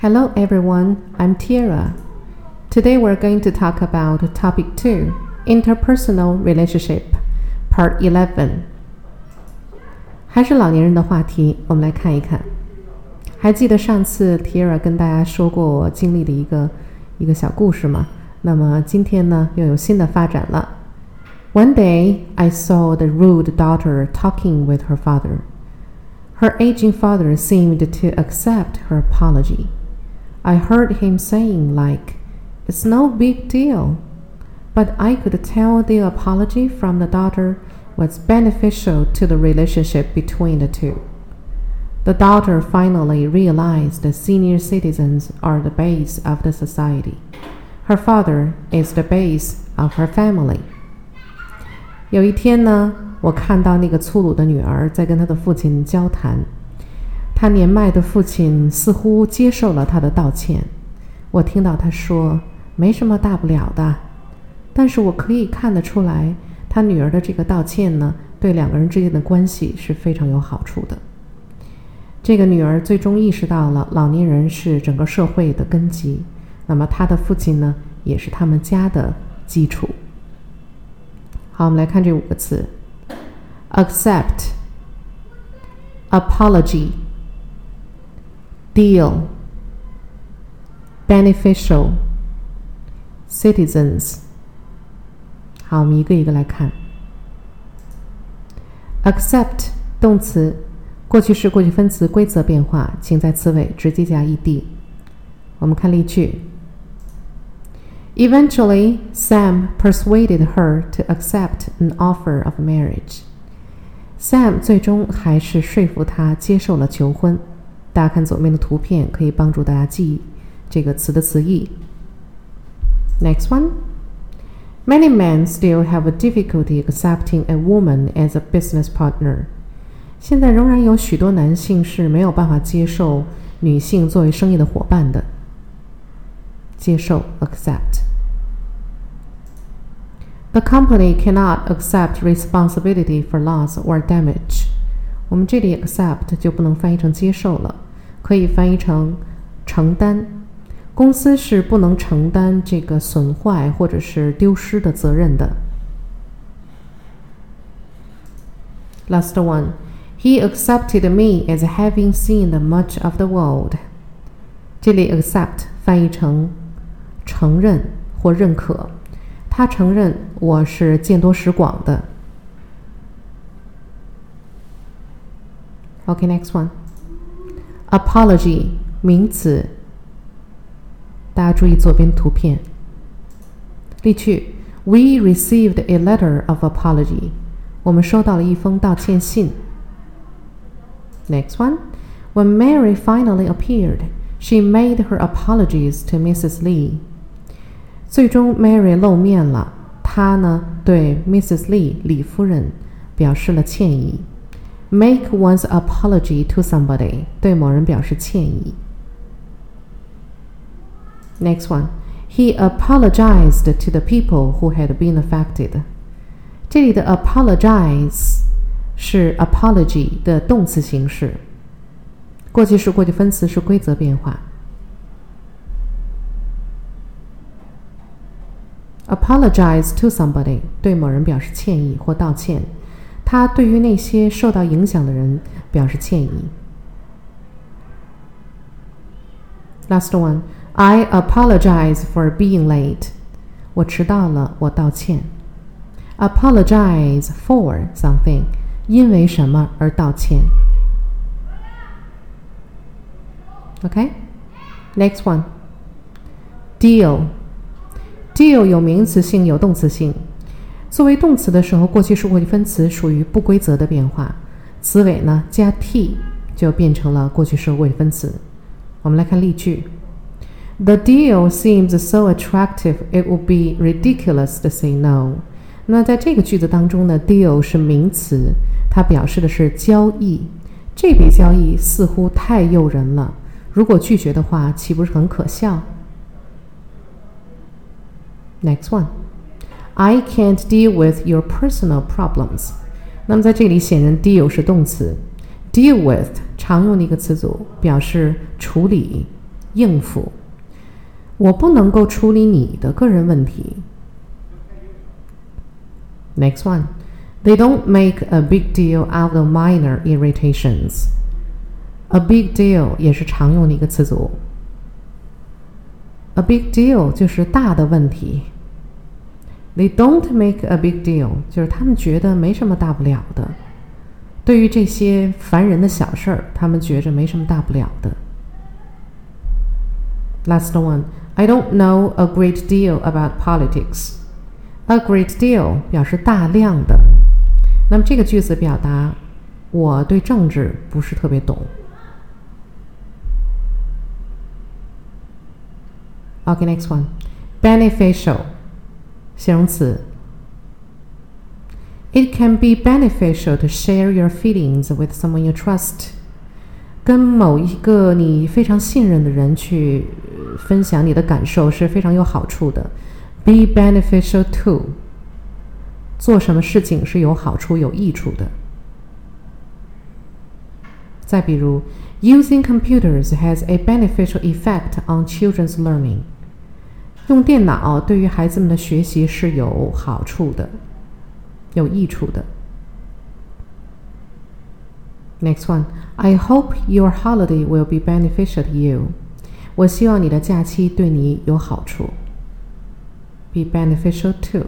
Hello everyone, I'm Tiara. Today we're going to talk about topic 2, interpersonal relationship, part 11. 还是老年人的话题，我们来看一看。还记得上次 Tiara 跟大家说过我经历的一个一个小故事吗？那么今天呢又有新的发展了。One day I saw the rude daughter talking with her father. Her aging father seemed to accept her apology. I heard him saying, like, It's no big deal. But I could tell the apology from the daughter was beneficial to the relationship between the two. The daughter finally realized that senior citizens are the base of the society. Her father is the base of her family. 有一天呢，我看到那个粗鲁的女儿在跟她的父亲交谈， 他年迈的父亲似乎接受了他的道歉。我听到他说：“没什么大不了的。”但是我可以看得出来，他女儿的这个道歉呢，对两个人之间的关系是非常有好处的。这个女儿最终意识到了，老年人是整个社会的根基，那么她的父亲呢，也是他们家的基础。好，我们来看这五个词：accept、apology、deal、beneficial、citizens。好，我们一个一个来看。accept 动词，过去式、过去分词规则变化，请在词尾直接加 ed。我们看例句。Eventually, Sam persuaded her to accept an offer of marriage. Sam 最终还是说服她接受了求婚。 大家看左边的图片，可以帮助大家记忆这个词的词义。Next one. Many men still have a difficulty accepting a woman as a business partner. 现在仍然有许多男性是没有办法接受女性作为生意的伙伴的。接受 accept。The company cannot accept responsibility for loss or damage。我们这里 accept 就不能翻译成接受了， 可以翻译成承担。公司是不能承担这个损坏或者是丢失的责任的。Last one, he accepted me as having seen much of the world。这里 accept 翻译成承认或认可，他承认我是见多识广的。OK，next one. Apology，名词。大家注意左边图片。例句：We received a letter of apology。我们收到了一封道歉信。Next one, when Mary finally appeared, she made her apologies to Mrs. Lee. 最终，Mary 露面了。她呢，对 Mrs. Lee 李夫人表示了歉意。Make one's apology to somebody，对某人表示歉意。Next one, he apologized to the people who had been affected. 这里的 apologize 是 apology 的动词形式，过去式、过去分词是规则变化。Apologize to somebody，对某人表示歉意或道歉。 他对于那些受到影响的人表示歉意。Last one, I apologize for being late. 我迟到了，我道歉。Apologize for something，因为什么而道歉。OK，next one, deal。deal 有名词性，有动词性。作为动词的时候，过去式、过去分词属于不规则的变化，词尾呢加 t 就变成了过去式、过去分词。我们来看例句：The deal seems so attractive, it would be ridiculous to say no。那在这个句子当中呢，deal 是名词，它表示的是交易。这笔交易似乎太诱人了，如果拒绝的话，岂不是很可笑？Next one, I can't deal with your personal problems。那么在这里，显然 deal 是动词，deal with 常用的一个词组，表示处理、 应付。我不能够处理你的个人问题。Next one, they don't make a big deal out of minor irritations. A big deal 也是常用的一个词组。A big deal 就是大的问题。 They don't make a big deal，就是他们觉得没什么大不了的。对于这些烦人的小事儿，他们觉着没什么大不了的。Last one, I don't know a great deal about politics. A great deal 表示大量的。那么这个句子表达我对政治不是特别懂。Okay, next one, beneficial 形容词。It can be beneficial to share your feelings with someone you trust。跟某一个你非常信任的人去分享你的感受是非常有好处的。Be beneficial to。做什么事情是有好处、有益处的。再比如，Using computers has a beneficial effect on children's learning。 用电脑对于孩子们的学习是有好处的。有益处的。Next one, I hope your holiday will be beneficial to you. 我希望你的假期对你有好处。Be beneficial to.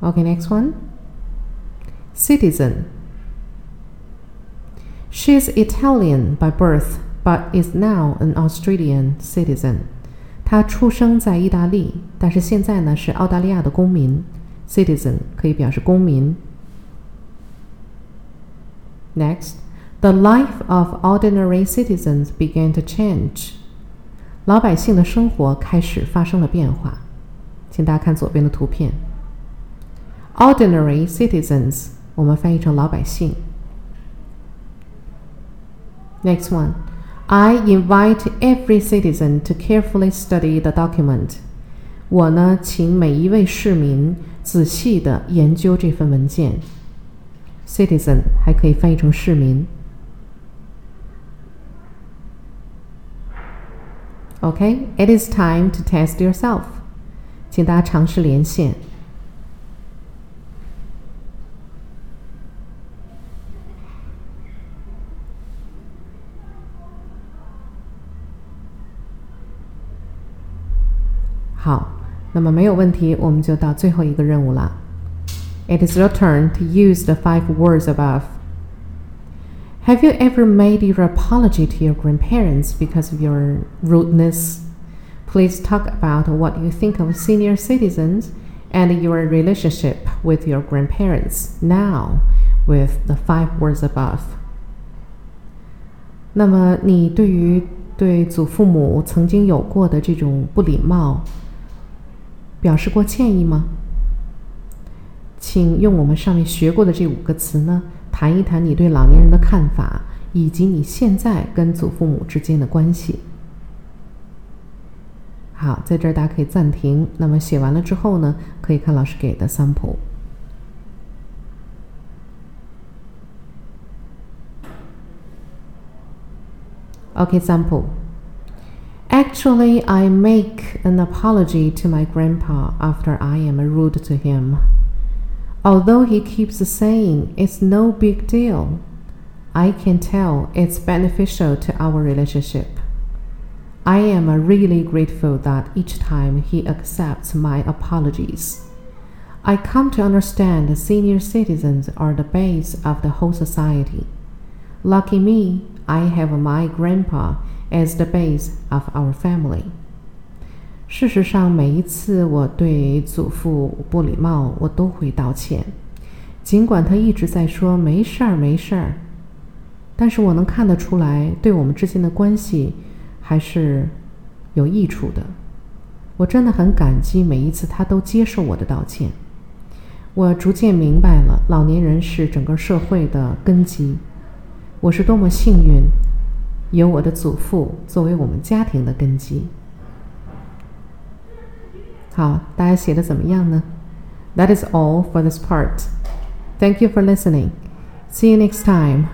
Okay, next one. Citizen. She is Italian by birth, but is now an Australian citizen. 他出生在意大利，但是现在呢是澳大利亚的公民，citizen 可以表示公民。Next, the life of ordinary citizens began to change. 老百姓的生活开始发生了变化。请大家看左边的图片。Ordinary citizens，我们翻译成老百姓。Next one. I invite every citizen to carefully study the document. 我呢，请每一位市民仔细的研究这份文件。Citizen 还可以翻译成市民。Okay, it is time to test yourself. 请大家尝试连线。 那么没有问题，我们就到最后一个任务了。It is your turn to use the five words above. Have you ever made your apology to your grandparents because of your rudeness? Please talk about what you think of senior citizens and your relationship with your grandparents now with the five words above. 那么，你对于对祖父母曾经有过的这种不礼貌， 表示过歉意吗？请用我们上面学过的这五个词呢，谈一谈你对老年人的看法，以及你现在跟祖父母之间的关系。好，在这儿大家可以暂停。那么写完了之后呢，可以看老师给的 sample。OK，sample。Actually, I make an apology to my grandpa after I am rude to him. Although he keeps saying it's no big deal, I can tell it's beneficial to our relationship. I am really grateful that each time he accepts my apologies. I come to understand senior citizens are the base of the whole society. Lucky me, I have my grandpa as the base of our family。事实上，每一次我对祖父不礼貌，我都会道歉，尽管他一直在说没事儿没事儿，但是我能看得出来，对我们之间的关系还是有益处的。我真的很感激每一次他都接受我的道歉。我逐渐明白了，老年人是整个社会的根基。我是多么幸运！有我的祖父作为我们家庭的根基。好，大家写的怎么样呢？That is all for this part. Thank you for listening. See you next time.